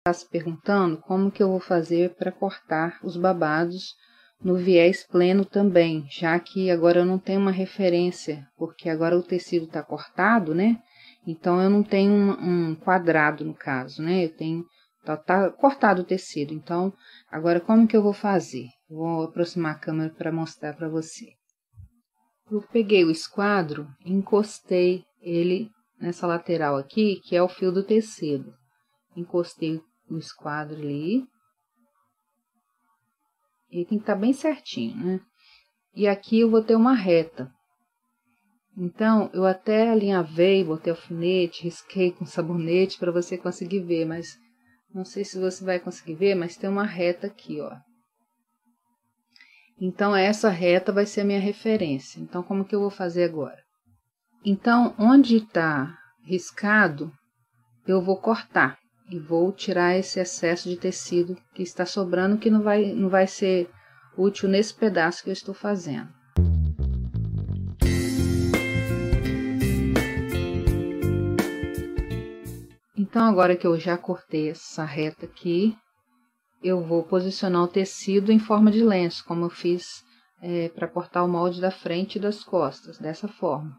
está se perguntando como que eu vou fazer para cortar os babados no viés pleno também, já que agora eu não tenho uma referência, porque agora o tecido está cortado, né? Então eu não tenho um, um, quadrado no caso, né? Eu tenho tá, tá, cortado o tecido. Então agora como que eu vou fazer? Vou aproximar a câmera para mostrar para você. Eu peguei o esquadro, encostei ele nessa lateral aqui, que é o fio do tecido. Encostei o esquadro ali. Ele tem que estar tá bem certinho, né? E aqui eu vou ter uma reta. Então, eu até alinhavei, botei alfinete, risquei com sabonete para você conseguir ver, mas não sei se você vai conseguir ver, mas tem uma reta aqui, ó. Então, essa reta vai ser a minha referência. Então, como que eu vou fazer agora? Então, onde está riscado, eu vou cortar e vou tirar esse excesso de tecido que está sobrando, que não vai, não vai ser útil nesse pedaço que eu estou fazendo. Então, agora que eu já cortei essa reta aqui, eu vou posicionar o tecido em forma de lenço, como eu fiz é, para cortar o molde da frente e das costas, dessa forma.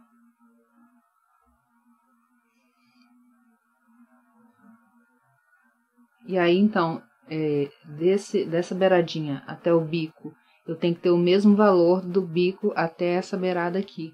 E aí, então, é, desse, dessa beiradinha até o bico, eu tenho que ter o mesmo valor do bico até essa beirada aqui.